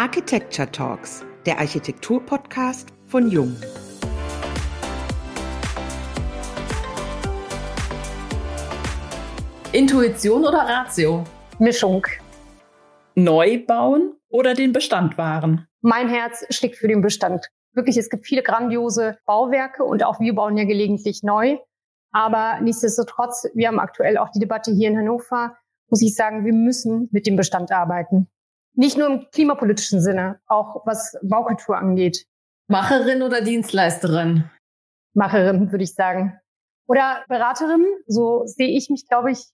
Architecture Talks, der Architektur-Podcast von Jung. Intuition oder Ratio? Mischung. Neu bauen oder den Bestand wahren? Mein Herz schlägt für den Bestand. Wirklich, es gibt viele grandiose Bauwerke und auch wir bauen ja gelegentlich neu. Aber nichtsdestotrotz, wir haben aktuell auch die Debatte hier in Hannover, muss ich sagen, wir müssen mit dem Bestand arbeiten. Nicht nur im klimapolitischen Sinne, auch was Baukultur angeht. Macherin oder Dienstleisterin? Macherin, würde ich sagen. Oder Beraterin, so sehe ich mich, glaube ich.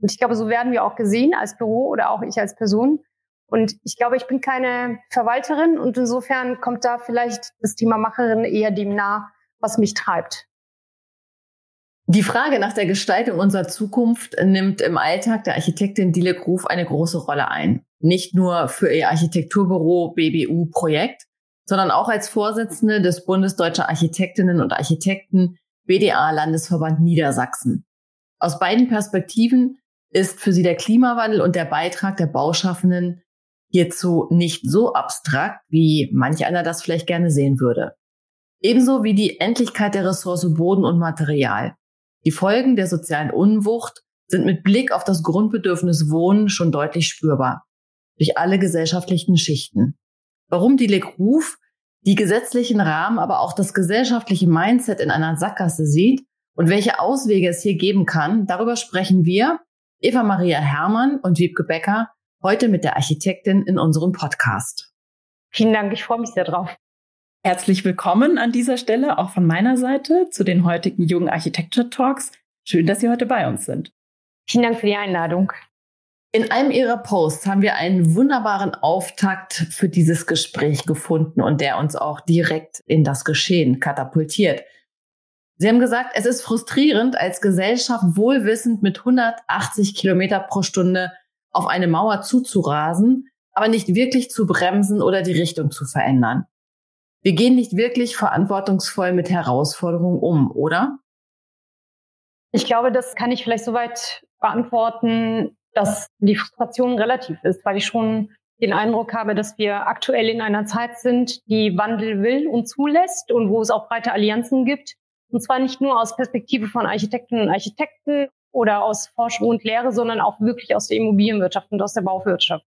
Und ich glaube, so werden wir auch gesehen als Büro oder auch ich als Person. Und ich glaube, ich bin keine Verwalterin und insofern kommt da vielleicht das Thema Macherin eher dem nah, was mich treibt. Die Frage nach der Gestaltung unserer Zukunft nimmt im Alltag der Architektin Dilek Ruf eine große Rolle ein. Nicht nur für ihr Architekturbüro BBU Projekt, sondern auch als Vorsitzende des Bundes Deutscher Architektinnen und Architekten BDA Landesverband Niedersachsen. Aus beiden Perspektiven ist für sie der Klimawandel und der Beitrag der Bauschaffenden hierzu nicht so abstrakt, wie manch einer das vielleicht gerne sehen würde. Ebenso wie die Endlichkeit der Ressource Boden und Material. Die Folgen der sozialen Unwucht sind mit Blick auf das Grundbedürfnis Wohnen schon deutlich spürbar. Durch alle gesellschaftlichen Schichten. Warum die Legruf die gesetzlichen Rahmen, aber auch das gesellschaftliche Mindset in einer Sackgasse sieht und welche Auswege es hier geben kann, darüber sprechen wir, Eva Maria Herrmann und Wiebke Becker, heute mit der Architektin in unserem Podcast. Vielen Dank, ich freue mich sehr drauf. Herzlich willkommen an dieser Stelle auch von meiner Seite zu den heutigen Jungen Architecture Talks. Schön, dass Sie heute bei uns sind. Vielen Dank für die Einladung. In einem Ihrer Posts haben wir einen wunderbaren Auftakt für dieses Gespräch gefunden und der uns auch direkt in das Geschehen katapultiert. Sie haben gesagt, es ist frustrierend, als Gesellschaft wohlwissend mit 180 Kilometer pro Stunde auf eine Mauer zuzurasen, aber nicht wirklich zu bremsen oder die Richtung zu verändern. Wir gehen nicht wirklich verantwortungsvoll mit Herausforderungen um, oder? Ich glaube, das kann ich vielleicht soweit beantworten, dass die Frustration relativ ist, weil ich schon den Eindruck habe, dass wir aktuell in einer Zeit sind, die Wandel will und zulässt und wo es auch breite Allianzen gibt. Und zwar nicht nur aus Perspektive von Architekten und Architekten oder aus Forschung und Lehre, sondern auch wirklich aus der Immobilienwirtschaft und aus der Bauwirtschaft.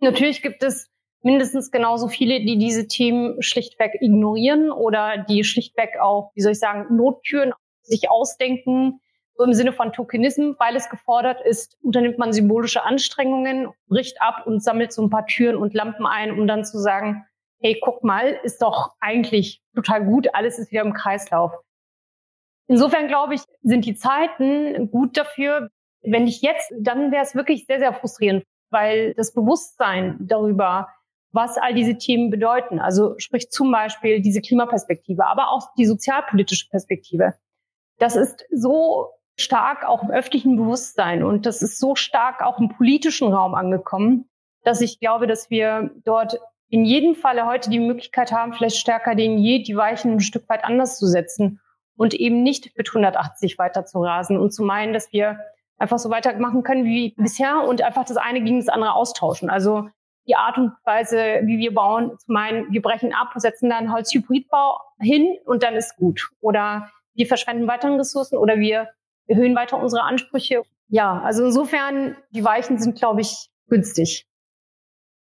Natürlich gibt es mindestens genauso viele, die diese Themen schlichtweg ignorieren oder die schlichtweg auch, wie soll ich sagen, Nottüren sich ausdenken, so im Sinne von Tokenism, weil es gefordert ist, unternimmt man symbolische Anstrengungen, bricht ab und sammelt so ein paar Türen und Lampen ein, um dann zu sagen, hey, guck mal, ist doch eigentlich total gut, alles ist wieder im Kreislauf. Insofern glaube ich, sind die Zeiten gut dafür. Wenn nicht jetzt, dann wäre es wirklich sehr, sehr frustrierend, weil das Bewusstsein darüber, was all diese Themen bedeuten, also sprich zum Beispiel diese Klimaperspektive, aber auch die sozialpolitische Perspektive, das ist so stark auch im öffentlichen Bewusstsein und das ist so stark auch im politischen Raum angekommen, dass ich glaube, dass wir dort in jedem Falle heute die Möglichkeit haben, vielleicht stärker denn je die Weichen ein Stück weit anders zu setzen und eben nicht mit 180 weiter zu rasen und zu meinen, dass wir einfach so weitermachen können wie bisher und einfach das eine gegen das andere austauschen. Also die Art und Weise, wie wir bauen, zu meinen, wir brechen ab, setzen dann Holzhybridbau hin und dann ist gut. Oder wir verschwenden weiteren Ressourcen oder wir erhöhen weiter unsere Ansprüche. Ja, also insofern, die Weichen sind, glaube ich, günstig.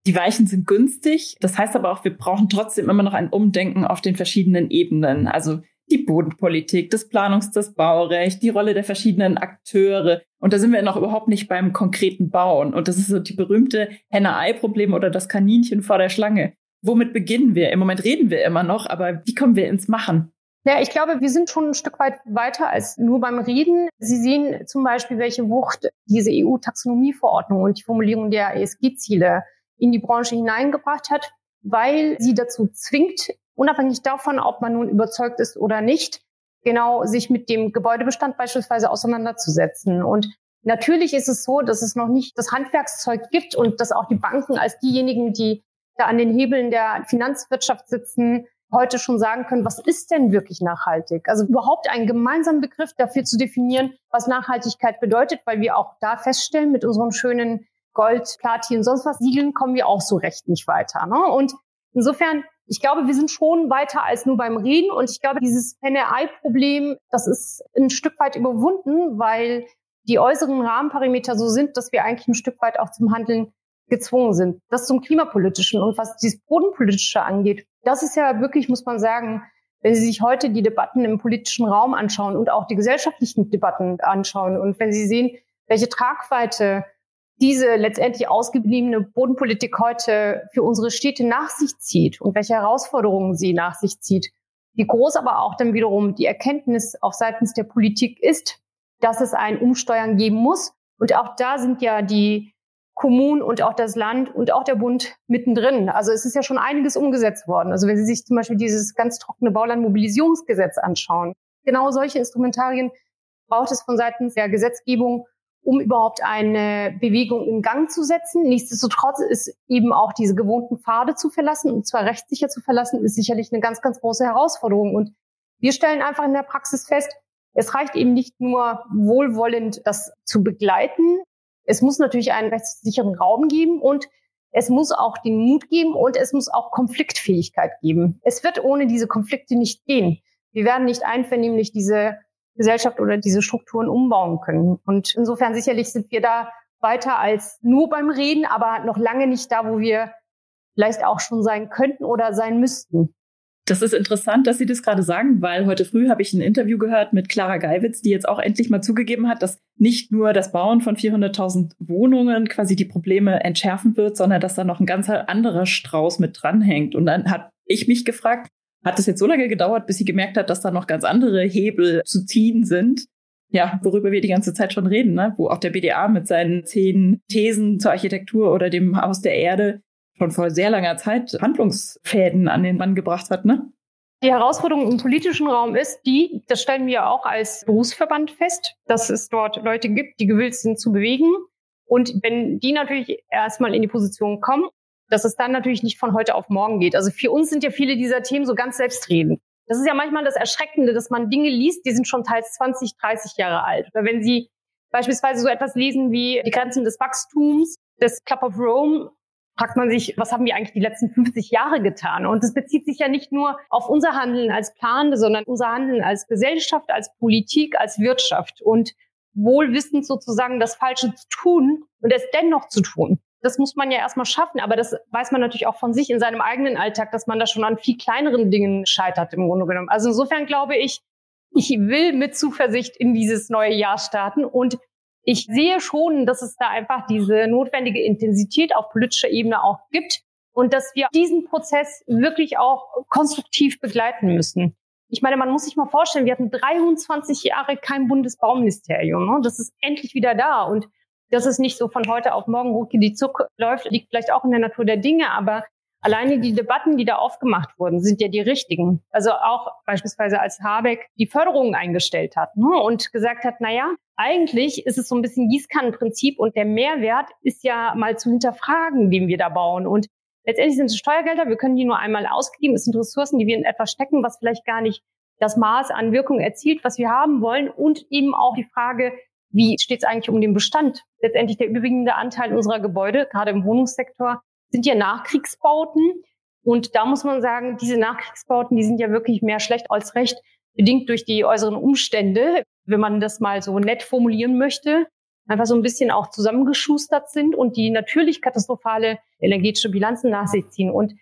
Die Weichen sind günstig. Das heißt aber auch, wir brauchen trotzdem immer noch ein Umdenken auf den verschiedenen Ebenen. Also die Bodenpolitik, das Planungs-, das Baurecht, die Rolle der verschiedenen Akteure. Und da sind wir noch überhaupt nicht beim konkreten Bauen. Und das ist so die berühmte Henne-Ei-Problem oder das Kaninchen vor der Schlange. Womit beginnen wir? Im Moment reden wir immer noch, aber wie kommen wir ins Machen? Ja, ich glaube, wir sind schon ein Stück weit weiter als nur beim Reden. Sie sehen zum Beispiel, welche Wucht diese EU-Taxonomieverordnung und die Formulierung der ESG-Ziele in die Branche hineingebracht hat, weil sie dazu zwingt, unabhängig davon, ob man nun überzeugt ist oder nicht, genau sich mit dem Gebäudebestand beispielsweise auseinanderzusetzen. Und natürlich ist es so, dass es noch nicht das Handwerkszeug gibt und dass auch die Banken als diejenigen, die da an den Hebeln der Finanzwirtschaft sitzen, heute schon sagen können, was ist denn wirklich nachhaltig? Also überhaupt einen gemeinsamen Begriff dafür zu definieren, was Nachhaltigkeit bedeutet, weil wir auch da feststellen mit unseren schönen Gold, Platin, sonst was Siegeln kommen wir auch so recht nicht weiter. Ne? Und insofern, ich glaube, wir sind schon weiter als nur beim Reden. Und ich glaube, dieses Pen-AI-Problem, das ist ein Stück weit überwunden, weil die äußeren Rahmenparameter so sind, dass wir eigentlich ein Stück weit auch zum Handeln gezwungen sind. Das zum Klimapolitischen und was dieses Bodenpolitische angeht, das ist ja wirklich, muss man sagen, wenn Sie sich heute die Debatten im politischen Raum anschauen und auch die gesellschaftlichen Debatten anschauen und wenn Sie sehen, welche Tragweite diese letztendlich ausgebliebene Bodenpolitik heute für unsere Städte nach sich zieht und welche Herausforderungen sie nach sich zieht, wie groß aber auch dann wiederum die Erkenntnis auf seitens der Politik ist, dass es ein Umsteuern geben muss. Und auch da sind ja die Kommunen und auch das Land und auch der Bund mittendrin. Also es ist ja schon einiges umgesetzt worden. Also wenn Sie sich zum Beispiel dieses ganz trockene Baulandmobilisierungsgesetz anschauen, genau solche Instrumentarien braucht es von seitens der Gesetzgebung, um überhaupt eine Bewegung in Gang zu setzen. Nichtsdestotrotz ist eben auch diese gewohnten Pfade zu verlassen, und zwar rechtssicher zu verlassen, ist sicherlich eine ganz, ganz große Herausforderung. Und wir stellen einfach in der Praxis fest, es reicht eben nicht nur wohlwollend, das zu begleiten. Es muss natürlich einen rechtssicheren Raum geben und es muss auch den Mut geben und es muss auch Konfliktfähigkeit geben. Es wird ohne diese Konflikte nicht gehen. Wir werden nicht einvernehmlich diese Gesellschaft oder diese Strukturen umbauen können. Und insofern sicherlich sind wir da weiter als nur beim Reden, aber noch lange nicht da, wo wir vielleicht auch schon sein könnten oder sein müssten. Das ist interessant, dass Sie das gerade sagen, weil heute früh habe ich ein Interview gehört mit Clara Geiwitz, die jetzt auch endlich mal zugegeben hat, dass nicht nur das Bauen von 400.000 Wohnungen quasi die Probleme entschärfen wird, sondern dass da noch ein ganz anderer Strauß mit dranhängt. Und dann hat ich mich gefragt, hat es jetzt so lange gedauert, bis sie gemerkt hat, dass da noch ganz andere Hebel zu ziehen sind. Ja, worüber wir die ganze Zeit schon reden, ne? wo auch der BDA mit seinen zehn Thesen zur Architektur oder dem Haus der Erde schon vor sehr langer Zeit Handlungsfäden an den Mann gebracht hat, ne? Die Herausforderung im politischen Raum ist die, das stellen wir auch als Berufsverband fest, dass es dort Leute gibt, die gewillt sind zu bewegen. Und wenn die natürlich erstmal in die Position kommen, dass es dann natürlich nicht von heute auf morgen geht. Also für uns sind ja viele dieser Themen so ganz selbstredend. Das ist ja manchmal das Erschreckende, dass man Dinge liest, die sind schon teils 20, 30 Jahre alt. Oder wenn Sie beispielsweise so etwas lesen wie die Grenzen des Wachstums, des Club of Rome, fragt man sich, was haben wir eigentlich die letzten 50 Jahre getan? Und das bezieht sich ja nicht nur auf unser Handeln als Planende, sondern unser Handeln als Gesellschaft, als Politik, als Wirtschaft und wohlwissend sozusagen das Falsche zu tun und es dennoch zu tun. Das muss man ja erstmal schaffen, aber das weiß man natürlich auch von sich in seinem eigenen Alltag, dass man da schon an viel kleineren Dingen scheitert im Grunde genommen. Also insofern glaube ich, ich will mit Zuversicht in dieses neue Jahr starten und ich sehe schon, dass es da einfach diese notwendige Intensität auf politischer Ebene auch gibt und dass wir diesen Prozess wirklich auch konstruktiv begleiten müssen. Ich meine, man muss sich mal vorstellen, wir hatten 23 Jahre kein Bundesbauministerium. Ne? Das ist endlich wieder da und dass es nicht so von heute auf morgen rucki die Zuck läuft, liegt vielleicht auch in der Natur der Dinge, aber Alleine die Debatten, die da aufgemacht wurden, sind ja die richtigen. Also auch beispielsweise als Habeck die Förderungen eingestellt hat ne, und gesagt hat, na ja, eigentlich ist es so ein bisschen Gießkannenprinzip und der Mehrwert ist ja mal zu hinterfragen, den wir da bauen. Und letztendlich sind es Steuergelder, wir können die nur einmal ausgeben. Es sind Ressourcen, die wir in etwas stecken, was vielleicht gar nicht das Maß an Wirkung erzielt, was wir haben wollen. Und eben auch die Frage, wie steht es eigentlich um den Bestand? Letztendlich der überwiegende Anteil unserer Gebäude, gerade im Wohnungssektor, sind ja Nachkriegsbauten. Und da muss man sagen, diese Nachkriegsbauten, die sind ja wirklich mehr schlecht als recht, bedingt durch die äußeren Umstände, wenn man das mal so nett formulieren möchte, einfach so ein bisschen auch zusammengeschustert sind und die natürlich katastrophale energetische Bilanzen nach sich ziehen. Und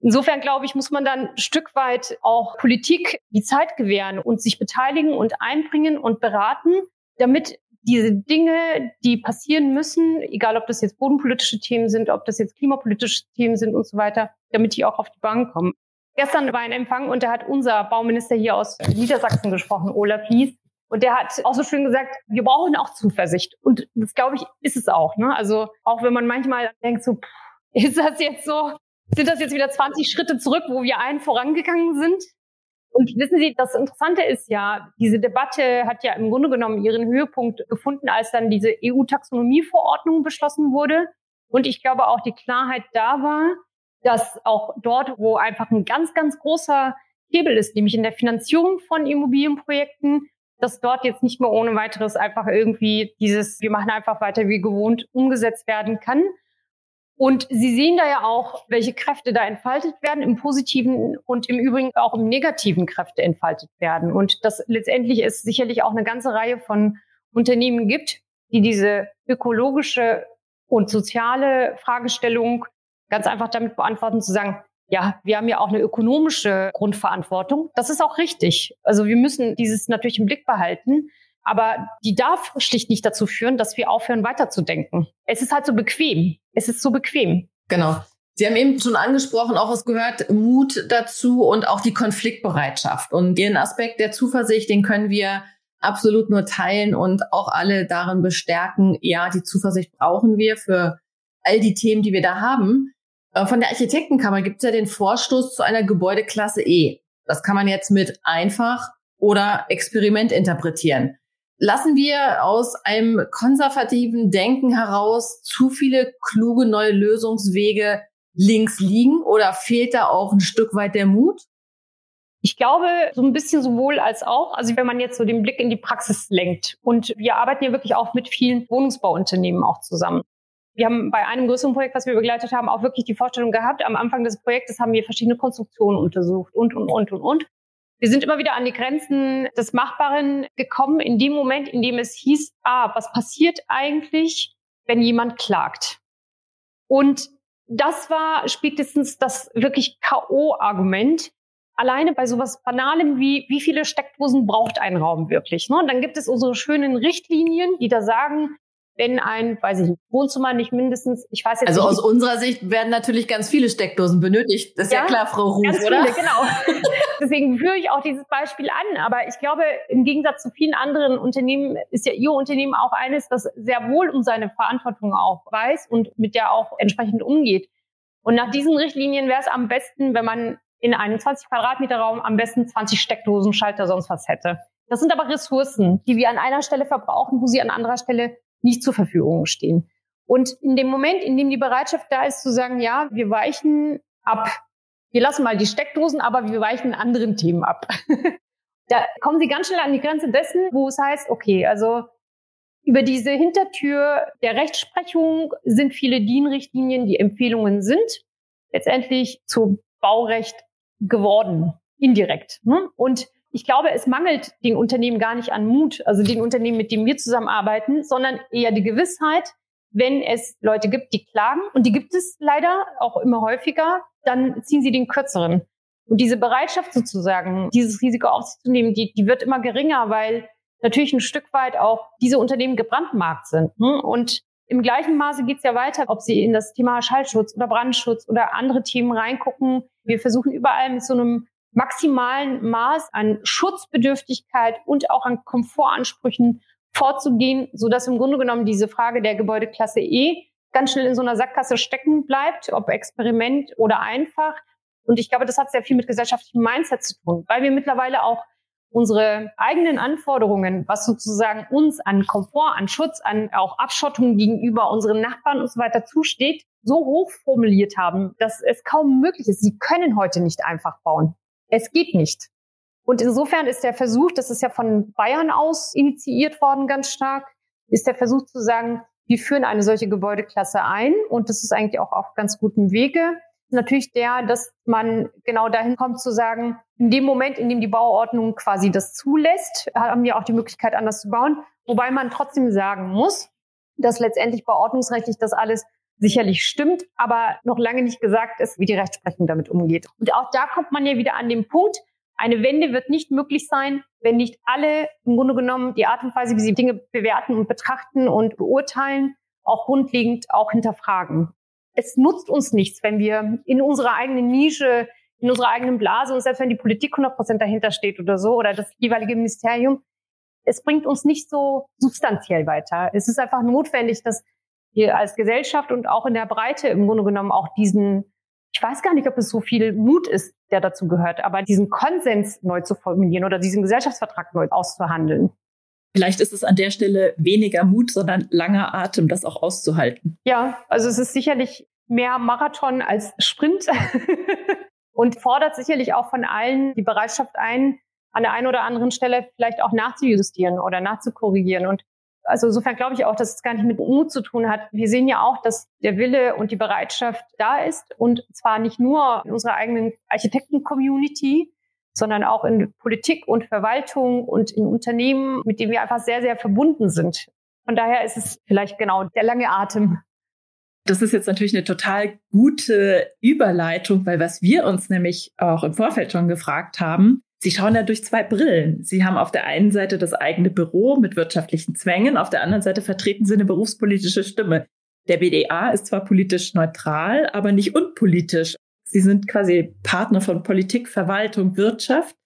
insofern glaube ich, muss man dann ein Stück weit auch Politik die Zeit gewähren und sich beteiligen und einbringen und beraten, damit diese Dinge, die passieren müssen, egal ob das jetzt bodenpolitische Themen sind, ob das jetzt klimapolitische Themen sind und so weiter, damit die auch auf die Bank kommen. Gestern war ein Empfang und da hat unser Bauminister hier aus Niedersachsen gesprochen, Olaf Lies. Und der hat auch so schön gesagt, wir brauchen auch Zuversicht. Und das glaube ich, ist es auch. Ne? Also auch wenn man manchmal denkt, so, ist das jetzt so, sind das jetzt wieder 20 Schritte zurück, wo wir einen vorangegangen sind? Und wissen Sie, das Interessante ist ja, diese Debatte hat ja im Grunde genommen ihren Höhepunkt gefunden, als dann diese EU-Taxonomieverordnung beschlossen wurde. Und ich glaube auch die Klarheit da war, dass auch dort, wo einfach ein ganz, ganz großer Hebel ist, nämlich in der Finanzierung von Immobilienprojekten, dass dort jetzt nicht mehr ohne weiteres einfach irgendwie dieses, wir machen einfach weiter wie gewohnt, umgesetzt werden kann. Und Sie sehen da ja auch, welche Kräfte da entfaltet werden, im positiven und im Übrigen auch im negativen Kräfte entfaltet werden. Und dass letztendlich es sicherlich auch eine ganze Reihe von Unternehmen gibt, die diese ökologische und soziale Fragestellung ganz einfach damit beantworten, zu sagen, ja, wir haben ja auch eine ökonomische Grundverantwortung. Das ist auch richtig. Also wir müssen dieses natürlich im Blick behalten. Aber die darf schlicht nicht dazu führen, dass wir aufhören, weiterzudenken. Es ist halt so bequem. Es ist so bequem. Genau. Sie haben eben schon angesprochen, auch es gehört Mut dazu und auch die Konfliktbereitschaft. Und Ihren Aspekt der Zuversicht, den können wir absolut nur teilen und auch alle darin bestärken, ja, die Zuversicht brauchen wir für all die Themen, die wir da haben. Äh, von der Architektenkammer gibt es ja den Vorstoß zu einer Gebäudeklasse E. Das kann man jetzt mit einfach oder Experiment interpretieren. Lassen wir aus einem konservativen Denken heraus zu viele kluge neue Lösungswege links liegen oder fehlt da auch ein Stück weit der Mut? Ich glaube, so ein bisschen sowohl als auch. Also wenn man jetzt so den Blick in die Praxis lenkt und wir arbeiten ja wirklich auch mit vielen Wohnungsbauunternehmen auch zusammen. Wir haben bei einem größeren Projekt, was wir begleitet haben, auch wirklich die Vorstellung gehabt, am Anfang des Projektes haben wir verschiedene Konstruktionen untersucht und, und, und, und, und. Wir sind immer wieder an die Grenzen des Machbaren gekommen, in dem Moment, in dem es hieß, ah, was passiert eigentlich, wenn jemand klagt? Und das war spätestens das wirklich K.O.-Argument. Alleine bei sowas Banalem wie, wie viele Steckdosen braucht ein Raum wirklich? Ne? Und dann gibt es unsere schönen Richtlinien, die da sagen, wenn ein, weiß ich nicht, Wohnzimmer nicht mindestens, ich weiß jetzt also nicht. Also aus unserer Sicht werden natürlich ganz viele Steckdosen benötigt. Das ist ja, ja klar, Frau Ruth, ganz oder? Viele, genau. Deswegen führe ich auch dieses Beispiel an. Aber ich glaube, im Gegensatz zu vielen anderen Unternehmen ist ja Ihr Unternehmen auch eines, das sehr wohl um seine Verantwortung auch weiß und mit der auch entsprechend umgeht. Und nach diesen Richtlinien wäre es am besten, wenn man in einem 20 Quadratmeter Raum am besten 20 Steckdosen, Schalter, sonst was hätte. Das sind aber Ressourcen, die wir an einer Stelle verbrauchen, wo sie an anderer Stelle nicht zur Verfügung stehen. Und in dem Moment, in dem die Bereitschaft da ist, zu sagen, ja, wir weichen ab, wir lassen mal die Steckdosen, aber wir weichen anderen Themen ab. da kommen sie ganz schnell an die Grenze dessen, wo es heißt, okay, also über diese Hintertür der Rechtsprechung sind viele DIN-Richtlinien, die Empfehlungen sind, letztendlich zu Baurecht geworden, indirekt. Ne? Und ich glaube, es mangelt den Unternehmen gar nicht an Mut, also den Unternehmen, mit denen wir zusammenarbeiten, sondern eher die Gewissheit, wenn es Leute gibt, die klagen, und die gibt es leider auch immer häufiger, dann ziehen sie den kürzeren. Und diese Bereitschaft sozusagen, dieses Risiko auf sich zu nehmen, die, die wird immer geringer, weil natürlich ein Stück weit auch diese Unternehmen gebrandmarkt sind. Hm? Und im gleichen Maße geht es ja weiter, ob Sie in das Thema Schallschutz oder Brandschutz oder andere Themen reingucken. Wir versuchen überall mit so einem maximalen Maß an Schutzbedürftigkeit und auch an Komfortansprüchen vorzugehen, so dass im Grunde genommen diese Frage der Gebäudeklasse E ganz schnell in so einer Sackgasse stecken bleibt, ob Experiment oder einfach. Und ich glaube, das hat sehr viel mit gesellschaftlichem Mindset zu tun, weil wir mittlerweile auch unsere eigenen Anforderungen, was sozusagen uns an Komfort, an Schutz, an auch Abschottung gegenüber unseren Nachbarn und so weiter zusteht, so hoch formuliert haben, dass es kaum möglich ist. Sie können heute nicht einfach bauen. Es geht nicht. Und insofern ist der Versuch, das ist ja von Bayern aus initiiert worden ganz stark, ist der Versuch zu sagen, wir führen eine solche Gebäudeklasse ein und das ist eigentlich auch auf ganz gutem Wege. Natürlich der, dass man genau dahin kommt zu sagen, in dem Moment, in dem die Bauordnung quasi das zulässt, haben wir auch die Möglichkeit, anders zu bauen. Wobei man trotzdem sagen muss, dass letztendlich bauordnungsrechtlich das alles sicherlich stimmt, aber noch lange nicht gesagt ist, wie die Rechtsprechung damit umgeht. Und auch da kommt man ja wieder an den Punkt, eine Wende wird nicht möglich sein, wenn nicht alle im Grunde genommen die Art und Weise, wie sie Dinge bewerten und betrachten und beurteilen, auch grundlegend auch hinterfragen. Es nutzt uns nichts, wenn wir in unserer eigenen Nische, in unserer eigenen Blase und selbst wenn die Politik 100 Prozent dahinter steht oder so oder das jeweilige Ministerium, es bringt uns nicht so substanziell weiter. Es ist einfach notwendig, dass wir als Gesellschaft und auch in der Breite im Grunde genommen auch diesen, ich weiß gar nicht, ob es so viel Mut ist, der dazu gehört, aber diesen Konsens neu zu formulieren oder diesen Gesellschaftsvertrag neu auszuhandeln. Vielleicht ist es an der Stelle weniger Mut, sondern langer Atem, das auch auszuhalten. Ja, also es ist sicherlich mehr Marathon als Sprint und fordert sicherlich auch von allen die Bereitschaft ein, an der einen oder anderen Stelle vielleicht auch nachzujustieren oder nachzukorrigieren. Und also insofern glaube ich auch, dass es gar nicht mit Mut zu tun hat. Wir sehen ja auch, dass der Wille und die Bereitschaft da ist und zwar nicht nur in unserer eigenen Architekten-Community, sondern auch in Politik und Verwaltung und in Unternehmen, mit denen wir einfach sehr, sehr verbunden sind. Von daher ist es vielleicht genau der lange Atem. Das ist jetzt natürlich eine total gute Überleitung, weil was wir uns nämlich auch im Vorfeld schon gefragt haben, Sie schauen ja durch zwei Brillen. Sie haben auf der einen Seite das eigene Büro mit wirtschaftlichen Zwängen, auf der anderen Seite vertreten Sie eine berufspolitische Stimme. Der BDA ist zwar politisch neutral, aber nicht unpolitisch. Sie sind quasi Partner von Politik, Verwaltung, Wirtschaft.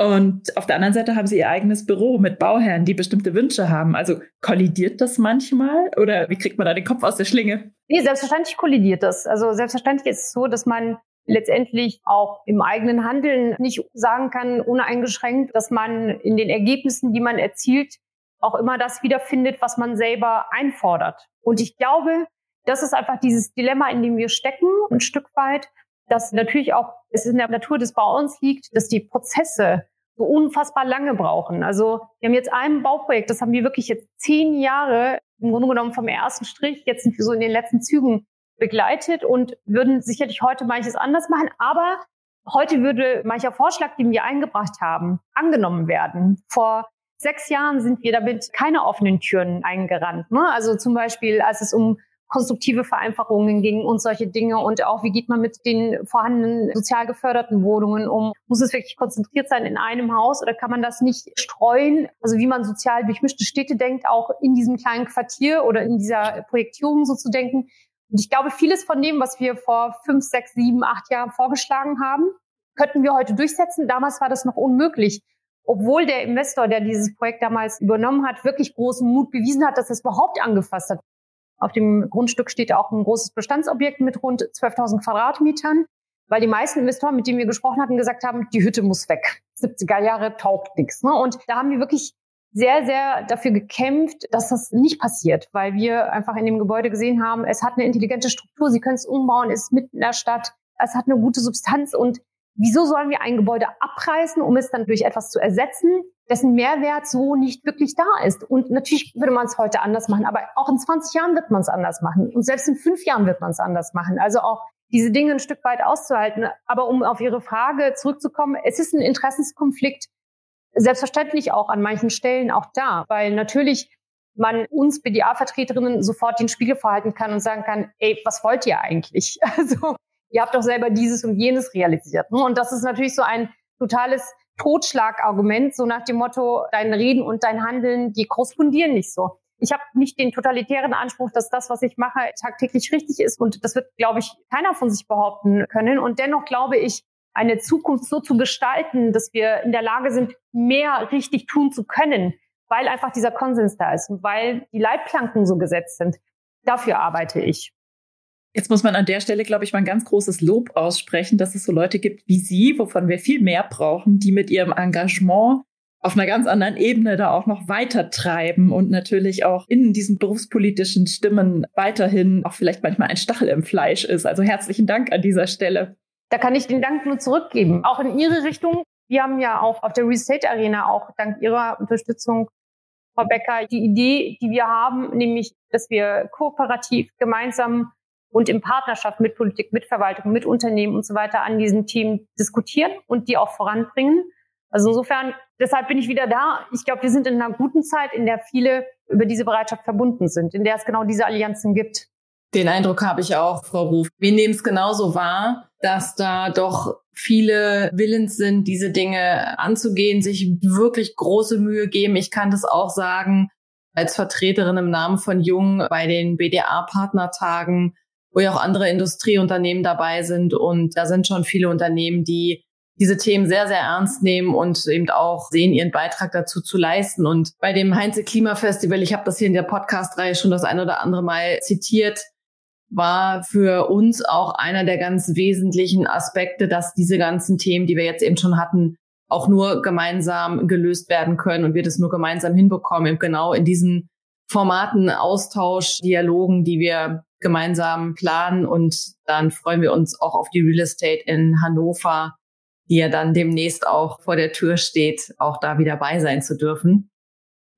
Und auf der anderen Seite haben sie ihr eigenes Büro mit Bauherren, die bestimmte Wünsche haben. Also kollidiert das manchmal oder wie kriegt man da den Kopf aus der Schlinge? Nee, selbstverständlich kollidiert das. Also selbstverständlich ist es so, dass man letztendlich auch im eigenen Handeln nicht sagen kann, ohne eingeschränkt, dass man in den Ergebnissen, die man erzielt, auch immer das wiederfindet, was man selber einfordert. Und ich glaube, das ist einfach dieses Dilemma, in dem wir stecken, ein Stück weit, dass natürlich auch es in der Natur des Bauens liegt, dass die Prozesse so unfassbar lange brauchen. Also wir haben jetzt ein Bauprojekt, das haben wir wirklich jetzt zehn Jahre im Grunde genommen vom ersten Strich, jetzt sind wir so in den letzten Zügen begleitet und würden sicherlich heute manches anders machen. Aber heute würde mancher Vorschlag, den wir eingebracht haben, angenommen werden. Vor sechs Jahren sind wir damit keine offenen Türen eingerannt. Ne? Also zum Beispiel, als es um konstruktive Vereinfachungen ging und solche Dinge und auch, wie geht man mit den vorhandenen sozial geförderten Wohnungen um? Muss es wirklich konzentriert sein in einem Haus oder kann man das nicht streuen? Also wie man sozial durchmischte Städte denkt, auch in diesem kleinen Quartier oder in dieser Projektierung so zu denken. Und ich glaube, vieles von dem, was wir vor fünf, sechs, sieben, acht Jahren vorgeschlagen haben, könnten wir heute durchsetzen. Damals war das noch unmöglich. Obwohl der Investor, der dieses Projekt damals übernommen hat, wirklich großen Mut bewiesen hat, dass er es überhaupt angefasst hat. Auf dem Grundstück steht auch ein großes Bestandsobjekt mit rund 12.000 Quadratmetern, weil die meisten Investoren, mit denen wir gesprochen hatten, gesagt haben, die Hütte muss weg. 70er Jahre taugt nichts. Ne? Und da haben wir wirklich sehr, sehr dafür gekämpft, dass das nicht passiert, weil wir einfach in dem Gebäude gesehen haben, es hat eine intelligente Struktur, Sie können es umbauen, es ist mitten in der Stadt, es hat eine gute Substanz und wieso sollen wir ein Gebäude abreißen, um es dann durch etwas zu ersetzen, dessen Mehrwert so nicht wirklich da ist. Und natürlich würde man es heute anders machen, aber auch in 20 Jahren wird man es anders machen. Und selbst in fünf Jahren wird man es anders machen. Also auch diese Dinge ein Stück weit auszuhalten. Aber um auf Ihre Frage zurückzukommen, es ist ein Interessenskonflikt, selbstverständlich auch an manchen Stellen auch da, weil natürlich man uns BDA-Vertreterinnen sofort den Spiegel verhalten kann und sagen kann, ey, was wollt ihr eigentlich? Also ihr habt doch selber dieses und jenes realisiert. Ne? Und das ist natürlich so ein totales Totschlagargument, so nach dem Motto, dein Reden und dein Handeln, die korrespondieren nicht so. Ich habe nicht den totalitären Anspruch, dass das, was ich mache, tagtäglich richtig ist. Und das wird, glaube ich, keiner von sich behaupten können. Und dennoch glaube ich, eine Zukunft so zu gestalten, dass wir in der Lage sind, mehr richtig tun zu können, weil einfach dieser Konsens da ist und weil die Leitplanken so gesetzt sind. Dafür arbeite ich. Jetzt muss man an der Stelle, glaube ich, mal ein ganz großes Lob aussprechen, dass es so Leute gibt wie Sie, wovon wir viel mehr brauchen, die mit ihrem Engagement auf einer ganz anderen Ebene da auch noch weiter treiben und natürlich auch in diesen berufspolitischen Stimmen weiterhin auch vielleicht manchmal ein Stachel im Fleisch ist. Also herzlichen Dank an dieser Stelle. Da kann ich den Dank nur zurückgeben, auch in Ihre Richtung. Wir haben ja auch auf der Real Estate Arena auch dank Ihrer Unterstützung, Frau Becker, die Idee, die wir haben, nämlich, dass wir kooperativ gemeinsam und in Partnerschaft mit Politik, mit Verwaltung, mit Unternehmen und so weiter an diesen Themen diskutieren und die auch voranbringen. Also insofern, deshalb bin ich wieder da. Ich glaube, wir sind in einer guten Zeit, in der viele über diese Bereitschaft verbunden sind, in der es genau diese Allianzen gibt. Den Eindruck habe ich auch, Frau Ruf. Wir nehmen es genauso wahr, dass da doch viele willens sind, diese Dinge anzugehen, sich wirklich große Mühe geben. Ich kann das auch sagen als Vertreterin im Namen von Jung bei den BDA-Partnertagen, wo ja auch andere Industrieunternehmen dabei sind. Und da sind schon viele Unternehmen, die diese Themen sehr, sehr ernst nehmen und eben auch sehen, ihren Beitrag dazu zu leisten. Und bei dem Heinze Klimafestival, ich habe das hier in der Podcast-Reihe schon das ein oder andere Mal zitiert, war für uns auch einer der ganz wesentlichen Aspekte, dass diese ganzen Themen, die wir jetzt eben schon hatten, auch nur gemeinsam gelöst werden können und wir das nur gemeinsam hinbekommen, eben genau in diesen Formaten, Austausch, Dialogen, die wir gemeinsam planen und dann freuen wir uns auch auf die Real Estate in Hannover die ja dann demnächst auch vor der Tür steht, auch da wieder bei sein zu dürfen.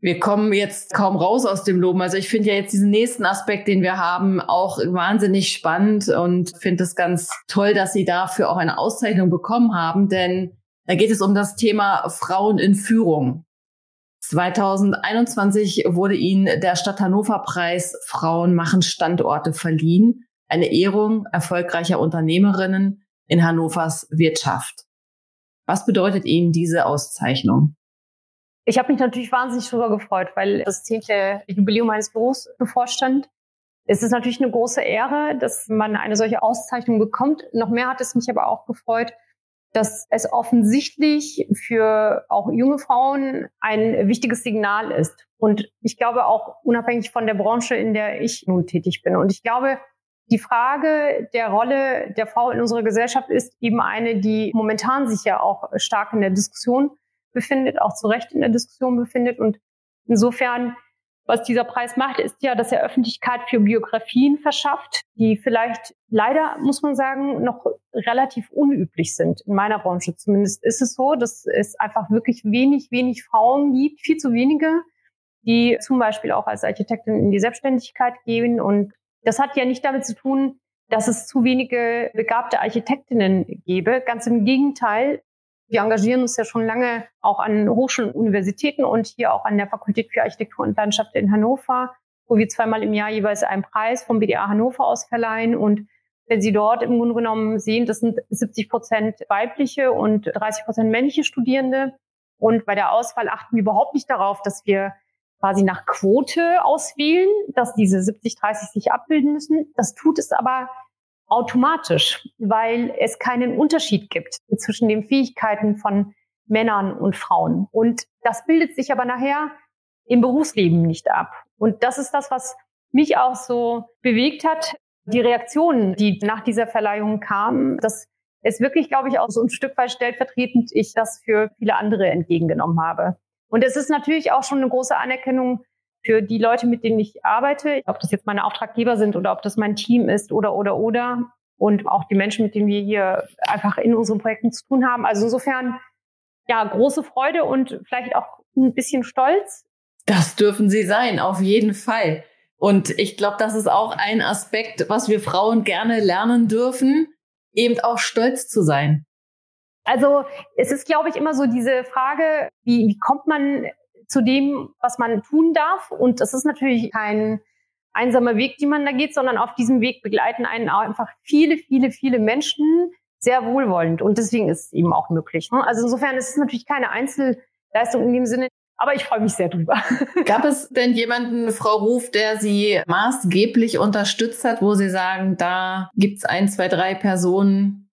Wir kommen jetzt kaum raus aus dem Loben. Also ich finde ja jetzt diesen nächsten Aspekt, den wir haben, auch wahnsinnig spannend und finde es ganz toll, dass Sie dafür auch eine Auszeichnung bekommen haben, denn da geht es um das Thema Frauen in Führung. 2021 wurde Ihnen der Stadt Hannover Preis Frauen machen Standorte verliehen, eine Ehrung erfolgreicher Unternehmerinnen in Hannovers Wirtschaft. Was bedeutet Ihnen diese Auszeichnung? Ich habe mich natürlich wahnsinnig darüber gefreut, weil das zehnte Jubiläum meines Büros bevorstand. Es ist natürlich eine große Ehre, dass man eine solche Auszeichnung bekommt. Noch mehr hat es mich aber auch gefreut, dass es offensichtlich für auch junge Frauen ein wichtiges Signal ist. Und ich glaube auch unabhängig von der Branche, in der ich nun tätig bin. Und ich glaube, die Frage der Rolle der Frau in unserer Gesellschaft ist eben eine, die momentan sich ja auch stark in der Diskussion befindet, auch zu Recht in der Diskussion befindet. Und insofern, was dieser Preis macht, ist ja, dass er Öffentlichkeit für Biografien verschafft, die vielleicht leider, muss man sagen, noch relativ unüblich sind. In meiner Branche zumindest ist es so, dass es einfach wirklich wenig, wenig Frauen gibt, viel zu wenige, die zum Beispiel auch als Architektin in die Selbstständigkeit gehen. Und das hat ja nicht damit zu tun, dass es zu wenige begabte Architektinnen gäbe. Ganz im Gegenteil, wir engagieren uns ja schon lange auch an Hochschulen und Universitäten und hier auch an der Fakultät für Architektur und Landschaft in Hannover, wo wir zweimal im Jahr jeweils einen Preis vom BDA Hannover aus verleihen. Und wenn Sie dort im Grunde genommen sehen, das sind 70 Prozent weibliche und 30 Prozent männliche Studierende. Und bei der Auswahl achten wir überhaupt nicht darauf, dass wir quasi nach Quote auswählen, dass diese 70-30 sich abbilden müssen. Das tut es aber automatisch, weil es keinen Unterschied gibt zwischen den Fähigkeiten von Männern und Frauen. Und das bildet sich aber nachher im Berufsleben nicht ab. Und das ist das, was mich auch so bewegt hat. Die Reaktionen, die nach dieser Verleihung kamen, dass es wirklich, glaube ich, auch so ein Stück weit stellvertretend ich das für viele andere entgegengenommen habe. Und es ist natürlich auch schon eine große Anerkennung für die Leute, mit denen ich arbeite, ob das jetzt meine Auftraggeber sind oder ob das mein Team ist oder, oder, oder. Und auch die Menschen, mit denen wir hier einfach in unseren Projekten zu tun haben. Also insofern, ja, große Freude und vielleicht auch ein bisschen Stolz. Das dürfen Sie sein, auf jeden Fall. Und ich glaube, das ist auch ein Aspekt, was wir Frauen gerne lernen dürfen, eben auch stolz zu sein. Also es ist, glaube ich, immer so diese Frage, wie, wie kommt man zu dem, was man tun darf. Und das ist natürlich kein einsamer Weg, den man da geht, sondern auf diesem Weg begleiten einen einfach viele, viele, viele Menschen sehr wohlwollend. Und deswegen ist es eben auch möglich. Ne? Also insofern ist es natürlich keine Einzelleistung in dem Sinne, aber ich freue mich sehr drüber. Gab es denn jemanden, Frau Ruf, der Sie maßgeblich unterstützt hat, wo Sie sagen, da gibt's ein, zwei, drei Personen,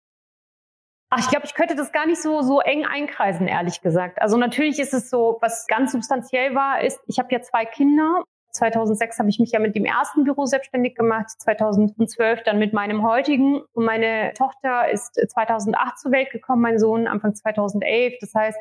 Ach, ich glaube, ich könnte das gar nicht so, so eng einkreisen, ehrlich gesagt. Also natürlich ist es so, was ganz substanziell war, ist, ich habe ja zwei Kinder. 2006 habe ich mich ja mit dem ersten Büro selbstständig gemacht, 2012 dann mit meinem heutigen. Und meine Tochter ist 2008 zur Welt gekommen, mein Sohn Anfang 2011. Das heißt,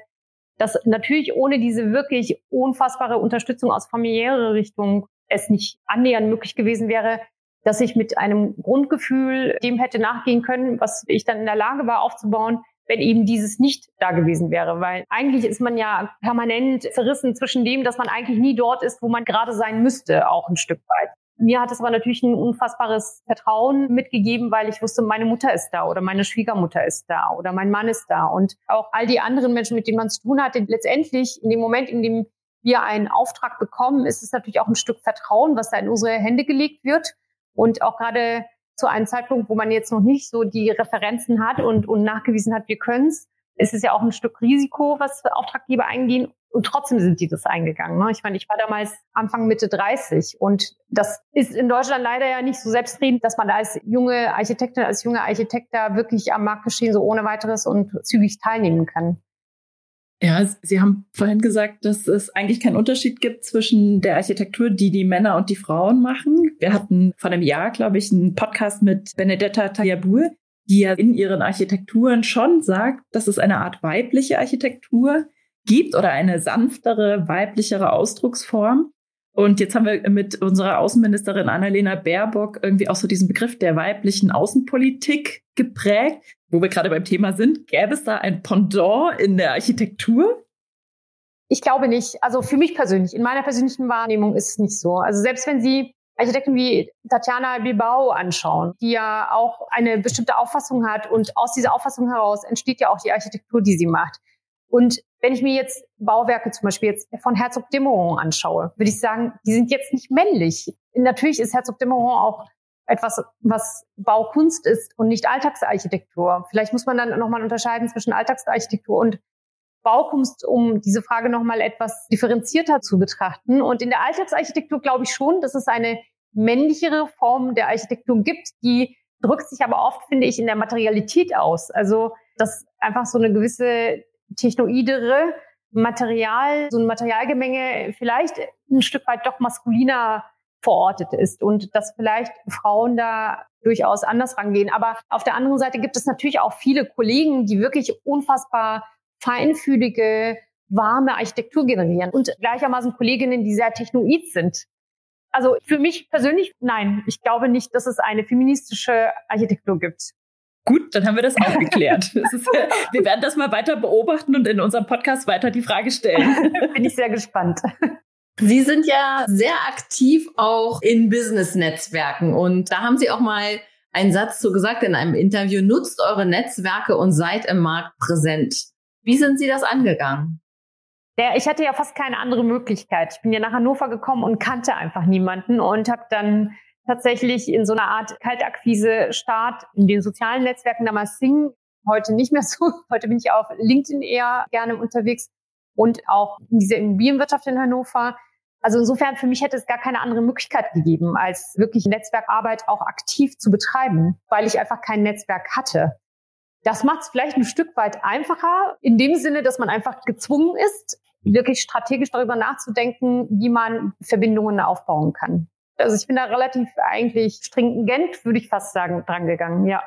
dass natürlich ohne diese wirklich unfassbare Unterstützung aus familiärer Richtung es nicht annähernd möglich gewesen wäre, dass ich mit einem Grundgefühl dem hätte nachgehen können, was ich dann in der Lage war aufzubauen, wenn eben dieses nicht da gewesen wäre. Weil eigentlich ist man ja permanent zerrissen zwischen dem, dass man eigentlich nie dort ist, wo man gerade sein müsste, auch ein Stück weit. Mir hat es aber natürlich ein unfassbares Vertrauen mitgegeben, weil ich wusste, meine Mutter ist da oder meine Schwiegermutter ist da oder mein Mann ist da und auch all die anderen Menschen, mit denen man zu tun hatte. Letztendlich in dem Moment, in dem wir einen Auftrag bekommen, ist es natürlich auch ein Stück Vertrauen, was da in unsere Hände gelegt wird. Und auch gerade zu einem Zeitpunkt, wo man jetzt noch nicht so die Referenzen hat und, und nachgewiesen hat, wir können es, ist es ja auch ein Stück Risiko, was Auftraggeber eingehen. Und trotzdem sind die das eingegangen. Ne? Ich meine, ich war damals Anfang Mitte 30 und das ist in Deutschland leider ja nicht so selbstredend, dass man als junge Architektin, als junge Architekt da wirklich am Marktgeschehen so ohne weiteres und zügig teilnehmen kann. Ja, Sie haben vorhin gesagt, dass es eigentlich keinen Unterschied gibt zwischen der Architektur, die die Männer und die Frauen machen. Wir hatten vor einem Jahr, glaube ich, einen Podcast mit Benedetta Tayabur, die ja in ihren Architekturen schon sagt, dass es eine Art weibliche Architektur gibt oder eine sanftere, weiblichere Ausdrucksform. Und jetzt haben wir mit unserer Außenministerin Annalena Baerbock irgendwie auch so diesen Begriff der weiblichen Außenpolitik geprägt, wo wir gerade beim Thema sind. Gäbe es da ein Pendant in der Architektur? Ich glaube nicht. Also für mich persönlich, in meiner persönlichen Wahrnehmung ist es nicht so. Also selbst wenn Sie Architekten wie Tatjana Bilbao anschauen, die ja auch eine bestimmte Auffassung hat und aus dieser Auffassung heraus entsteht ja auch die Architektur, die sie macht. Und wenn ich mir jetzt Bauwerke zum Beispiel jetzt von Herzog Dimmeron anschaue, würde ich sagen, die sind jetzt nicht männlich. Natürlich ist Herzog Dimmeron auch etwas, was Baukunst ist und nicht Alltagsarchitektur. Vielleicht muss man dann nochmal unterscheiden zwischen Alltagsarchitektur und Baukunst, um diese Frage nochmal etwas differenzierter zu betrachten. Und in der Alltagsarchitektur glaube ich schon, dass es eine männlichere Form der Architektur gibt, die drückt sich aber oft, finde ich, in der Materialität aus. Also, dass einfach so eine gewisse technoidere Material, so ein Materialgemenge vielleicht ein Stück weit doch maskuliner verortet ist und dass vielleicht Frauen da durchaus anders rangehen. Aber auf der anderen Seite gibt es natürlich auch viele Kollegen, die wirklich unfassbar feinfühlige, warme Architektur generieren und gleichermaßen Kolleginnen, die sehr technoid sind. Also für mich persönlich, nein, ich glaube nicht, dass es eine feministische Architektur gibt. Gut, dann haben wir das auch geklärt. Das ist, wir werden das mal weiter beobachten und in unserem Podcast weiter die Frage stellen. Bin ich sehr gespannt. Sie sind ja sehr aktiv auch in Business-Netzwerken und da haben Sie auch mal einen Satz zu gesagt in einem Interview, nutzt eure Netzwerke und seid im Markt präsent. Wie sind Sie das angegangen? Ja, ich hatte ja fast keine andere Möglichkeit. Ich bin ja nach Hannover gekommen und kannte einfach niemanden und habe dann tatsächlich in so einer Art Kaltakquise-Start in den sozialen Netzwerken damals Sing, heute nicht mehr so. Heute bin ich auf LinkedIn eher gerne unterwegs und auch in dieser Immobilienwirtschaft in Hannover. Also insofern für mich hätte es gar keine andere Möglichkeit gegeben, als wirklich Netzwerkarbeit auch aktiv zu betreiben, weil ich einfach kein Netzwerk hatte. Das macht es vielleicht ein Stück weit einfacher, in dem Sinne, dass man einfach gezwungen ist, wirklich strategisch darüber nachzudenken, wie man Verbindungen aufbauen kann. Also ich bin da relativ eigentlich stringent, würde ich fast sagen, drangegangen, ja.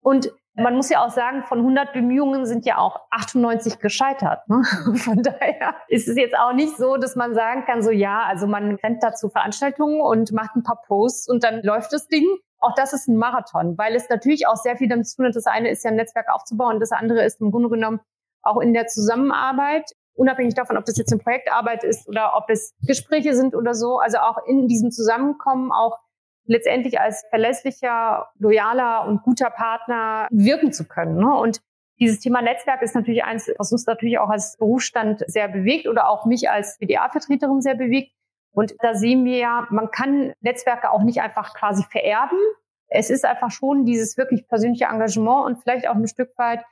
Und man muss ja auch sagen, von 100 Bemühungen sind ja auch 98 gescheitert. Ne? Von daher ist es jetzt auch nicht so, dass man sagen kann, so ja, also man rennt da zu Veranstaltungen und macht ein paar Posts und dann läuft das Ding. Auch das ist ein Marathon, weil es natürlich auch sehr viel damit zu tun hat. Das eine ist ja ein Netzwerk aufzubauen das andere ist im Grunde genommen auch in der Zusammenarbeit unabhängig davon, ob das jetzt eine Projektarbeit ist oder ob es Gespräche sind oder so, also auch in diesem Zusammenkommen auch letztendlich als verlässlicher, loyaler und guter Partner wirken zu können. Ne? Und dieses Thema Netzwerk ist natürlich eins, was uns natürlich auch als Berufsstand sehr bewegt oder auch mich als BDA-Vertreterin sehr bewegt. Und da sehen wir ja, man kann Netzwerke auch nicht einfach quasi vererben. Es ist einfach schon dieses wirklich persönliche Engagement und vielleicht auch ein Stück weit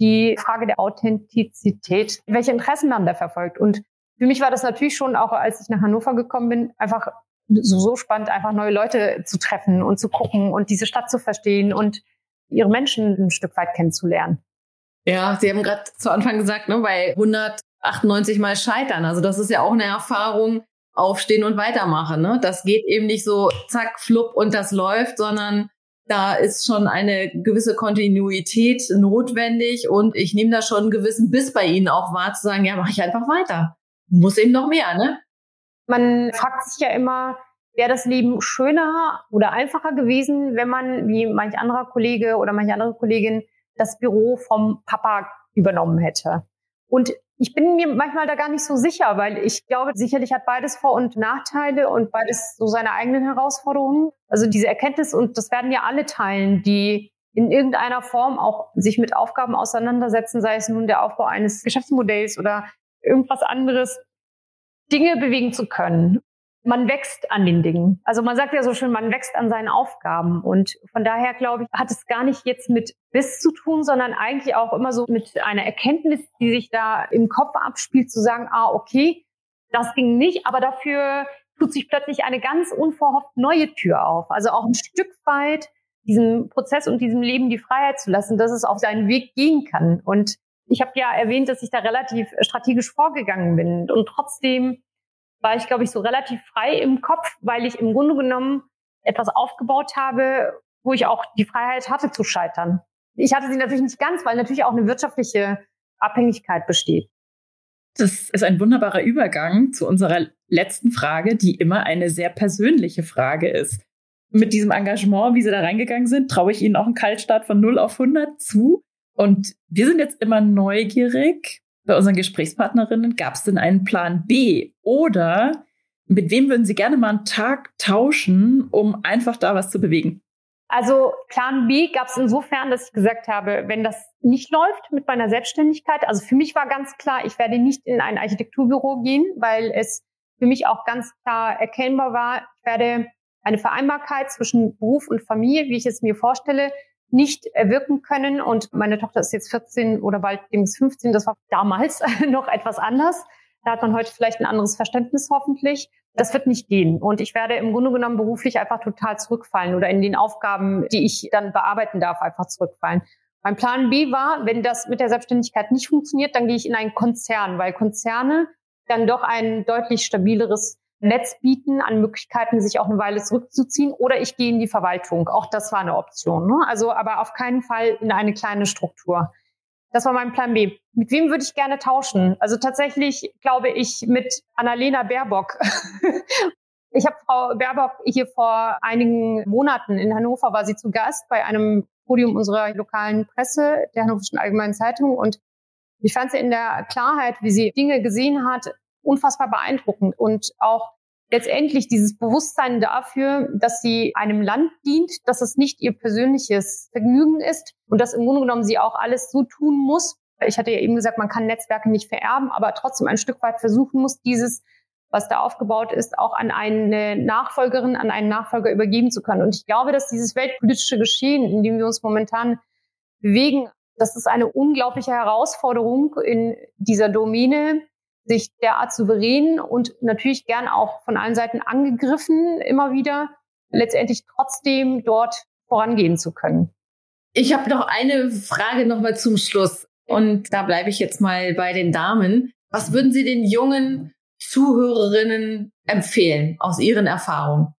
die Frage der Authentizität, welche Interessen man da verfolgt. Und für mich war das natürlich schon auch, als ich nach Hannover gekommen bin, einfach so, so spannend, einfach neue Leute zu treffen und zu gucken und diese Stadt zu verstehen und ihre Menschen ein Stück weit kennenzulernen. Ja, Sie haben gerade zu Anfang gesagt, ne, bei 198 Mal scheitern. Also das ist ja auch eine Erfahrung, aufstehen und weitermachen. Ne? Das geht eben nicht so zack, flupp und das läuft, sondern da ist schon eine gewisse Kontinuität notwendig und ich nehme da schon einen gewissen Biss bei Ihnen auch wahr, zu sagen, ja, mache ich einfach weiter. Muss eben noch mehr, ne? Man fragt sich ja immer, wäre das Leben schöner oder einfacher gewesen, wenn man, wie manch anderer Kollege oder manche andere Kollegin, das Büro vom Papa übernommen hätte. Und ich bin mir manchmal da gar nicht so sicher, weil ich glaube, sicherlich hat beides Vor- und Nachteile und beides so seine eigenen Herausforderungen. Also diese Erkenntnis, und das werden ja alle teilen, die in irgendeiner Form auch sich mit Aufgaben auseinandersetzen, sei es nun der Aufbau eines Geschäftsmodells oder irgendwas anderes, Dinge bewegen zu können man wächst an den Dingen. Also man sagt ja so schön, man wächst an seinen Aufgaben. Und von daher glaube ich, hat es gar nicht jetzt mit Biss zu tun, sondern eigentlich auch immer so mit einer Erkenntnis, die sich da im Kopf abspielt, zu sagen, ah, okay, das ging nicht, aber dafür tut sich plötzlich eine ganz unverhofft neue Tür auf. Also auch ein Stück weit diesem Prozess und diesem Leben die Freiheit zu lassen, dass es auf seinen Weg gehen kann. Und ich habe ja erwähnt, dass ich da relativ strategisch vorgegangen bin und trotzdem war ich, glaube ich, so relativ frei im Kopf, weil ich im Grunde genommen etwas aufgebaut habe, wo ich auch die Freiheit hatte zu scheitern. Ich hatte sie natürlich nicht ganz, weil natürlich auch eine wirtschaftliche Abhängigkeit besteht. Das ist ein wunderbarer Übergang zu unserer letzten Frage, die immer eine sehr persönliche Frage ist. Mit diesem Engagement, wie Sie da reingegangen sind, traue ich Ihnen auch einen Kaltstart von 0 auf 100 zu. Und wir sind jetzt immer neugierig bei unseren Gesprächspartnerinnen. Gab es denn einen Plan B? Oder mit wem würden Sie gerne mal einen Tag tauschen, um einfach da was zu bewegen? Also Plan B gab es insofern, dass ich gesagt habe, wenn das nicht läuft mit meiner Selbstständigkeit, also für mich war ganz klar, ich werde nicht in ein Architekturbüro gehen, weil es für mich auch ganz klar erkennbar war, ich werde eine Vereinbarkeit zwischen Beruf und Familie, wie ich es mir vorstelle, nicht erwirken können. Und meine Tochter ist jetzt 14 oder bald 15. Das war damals noch etwas anders. Da hat man heute vielleicht ein anderes Verständnis hoffentlich. Das wird nicht gehen. Und ich werde im Grunde genommen beruflich einfach total zurückfallen oder in den Aufgaben, die ich dann bearbeiten darf, einfach zurückfallen. Mein Plan B war, wenn das mit der Selbstständigkeit nicht funktioniert, dann gehe ich in einen Konzern, weil Konzerne dann doch ein deutlich stabileres Netz bieten an Möglichkeiten, sich auch eine Weile zurückzuziehen. Oder ich gehe in die Verwaltung. Auch das war eine Option. Ne? Also aber auf keinen Fall in eine kleine Struktur. Das war mein Plan B. Mit wem würde ich gerne tauschen? Also tatsächlich glaube ich mit Annalena Baerbock. ich habe Frau Baerbock hier vor einigen Monaten in Hannover war sie zu Gast bei einem Podium unserer lokalen Presse, der Hannoverschen Allgemeinen Zeitung. Und ich fand sie in der Klarheit, wie sie Dinge gesehen hat, unfassbar beeindruckend und auch letztendlich dieses Bewusstsein dafür, dass sie einem Land dient, dass es nicht ihr persönliches Vergnügen ist und dass im Grunde genommen sie auch alles so tun muss. Ich hatte ja eben gesagt, man kann Netzwerke nicht vererben, aber trotzdem ein Stück weit versuchen muss, dieses, was da aufgebaut ist, auch an eine Nachfolgerin, an einen Nachfolger übergeben zu können. Und ich glaube, dass dieses weltpolitische Geschehen, in dem wir uns momentan bewegen, das ist eine unglaubliche Herausforderung in dieser Domäne, sich derart souverän und natürlich gern auch von allen Seiten angegriffen immer wieder, letztendlich trotzdem dort vorangehen zu können. Ich habe noch eine Frage nochmal zum Schluss und da bleibe ich jetzt mal bei den Damen. Was würden Sie den jungen Zuhörerinnen empfehlen aus Ihren Erfahrungen?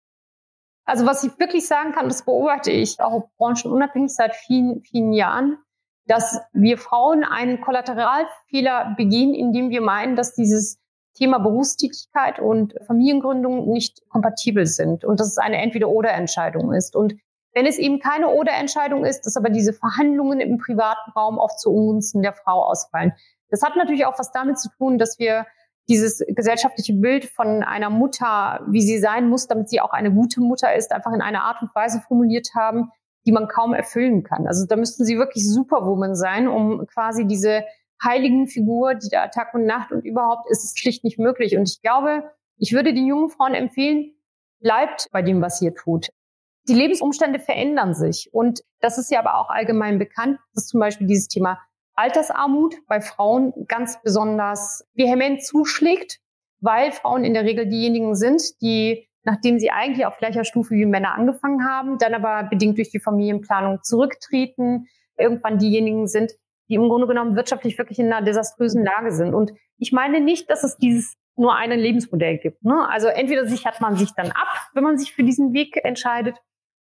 Also was ich wirklich sagen kann, das beobachte ich auch branchenunabhängig seit vielen, vielen Jahren, dass wir Frauen einen Kollateralfehler begehen, indem wir meinen, dass dieses Thema Berufstätigkeit und Familiengründung nicht kompatibel sind und dass es eine Entweder-Oder-Entscheidung ist. Und wenn es eben keine Oder-Entscheidung ist, dass aber diese Verhandlungen im privaten Raum oft zu Ungunsten der Frau ausfallen. Das hat natürlich auch was damit zu tun, dass wir dieses gesellschaftliche Bild von einer Mutter, wie sie sein muss, damit sie auch eine gute Mutter ist, einfach in einer Art und Weise formuliert haben, die man kaum erfüllen kann. Also da müssten sie wirklich Superwoman sein, um quasi diese heiligen Figur, die da Tag und Nacht und überhaupt ist es schlicht nicht möglich. Und ich glaube, ich würde den jungen Frauen empfehlen, bleibt bei dem, was ihr tut. Die Lebensumstände verändern sich. Und das ist ja aber auch allgemein bekannt, dass zum Beispiel dieses Thema Altersarmut bei Frauen ganz besonders vehement zuschlägt, weil Frauen in der Regel diejenigen sind, die nachdem sie eigentlich auf gleicher Stufe wie Männer angefangen haben, dann aber bedingt durch die Familienplanung zurücktreten, irgendwann diejenigen sind, die im Grunde genommen wirtschaftlich wirklich in einer desaströsen Lage sind. Und ich meine nicht, dass es dieses nur ein Lebensmodell gibt. Ne? Also entweder sichert man sich dann ab, wenn man sich für diesen Weg entscheidet,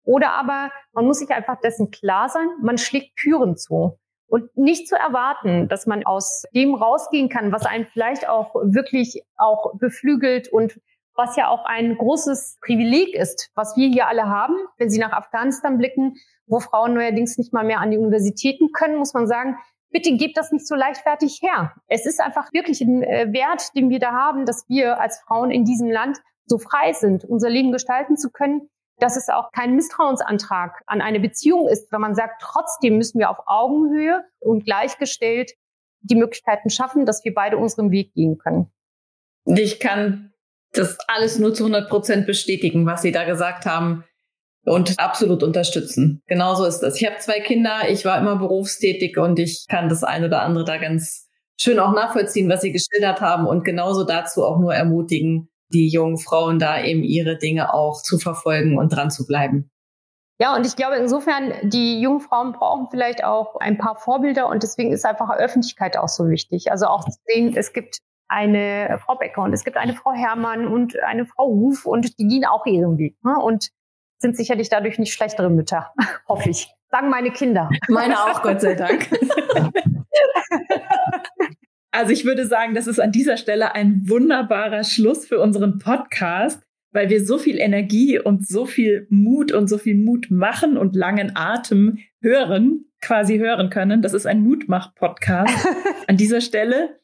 oder aber man muss sich einfach dessen klar sein, man schlägt Türen zu. Und nicht zu erwarten, dass man aus dem rausgehen kann, was einen vielleicht auch wirklich auch beflügelt und was ja auch ein großes Privileg ist, was wir hier alle haben. Wenn Sie nach Afghanistan blicken, wo Frauen neuerdings nicht mal mehr an die Universitäten können, muss man sagen, bitte gebt das nicht so leichtfertig her. Es ist einfach wirklich ein äh, Wert, den wir da haben, dass wir als Frauen in diesem Land so frei sind, unser Leben gestalten zu können, dass es auch kein Misstrauensantrag an eine Beziehung ist, wenn man sagt, trotzdem müssen wir auf Augenhöhe und gleichgestellt die Möglichkeiten schaffen, dass wir beide unseren Weg gehen können. Ich kann das alles nur zu 100 Prozent bestätigen, was Sie da gesagt haben und absolut unterstützen. Genauso ist das. Ich habe zwei Kinder, ich war immer berufstätig und ich kann das eine oder andere da ganz schön auch nachvollziehen, was Sie geschildert haben und genauso dazu auch nur ermutigen, die jungen Frauen da eben ihre Dinge auch zu verfolgen und dran zu bleiben. Ja, und ich glaube insofern, die jungen Frauen brauchen vielleicht auch ein paar Vorbilder und deswegen ist einfach Öffentlichkeit auch so wichtig. Also auch zu sehen, es gibt eine Frau Becker und es gibt eine Frau Herrmann und eine Frau Ruf und die gehen auch ihren Weg ne? und sind sicherlich dadurch nicht schlechtere Mütter, hoffe ich. Sagen meine Kinder. Meine auch, Gott sei Dank. Also ich würde sagen, das ist an dieser Stelle ein wunderbarer Schluss für unseren Podcast, weil wir so viel Energie und so viel Mut und so viel Mut machen und langen Atem hören, quasi hören können. Das ist ein Mutmach-Podcast. an dieser Stelle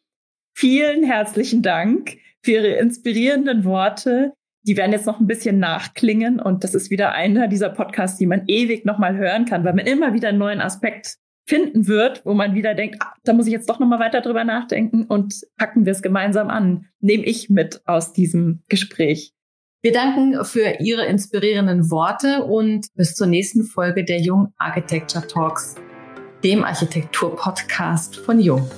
vielen herzlichen Dank für Ihre inspirierenden Worte. Die werden jetzt noch ein bisschen nachklingen und das ist wieder einer dieser Podcasts, die man ewig nochmal hören kann, weil man immer wieder einen neuen Aspekt finden wird, wo man wieder denkt, ah, da muss ich jetzt doch nochmal weiter drüber nachdenken und packen wir es gemeinsam an. Nehme ich mit aus diesem Gespräch. Wir danken für Ihre inspirierenden Worte und bis zur nächsten Folge der Jung Architecture Talks, dem Architektur-Podcast von Jung.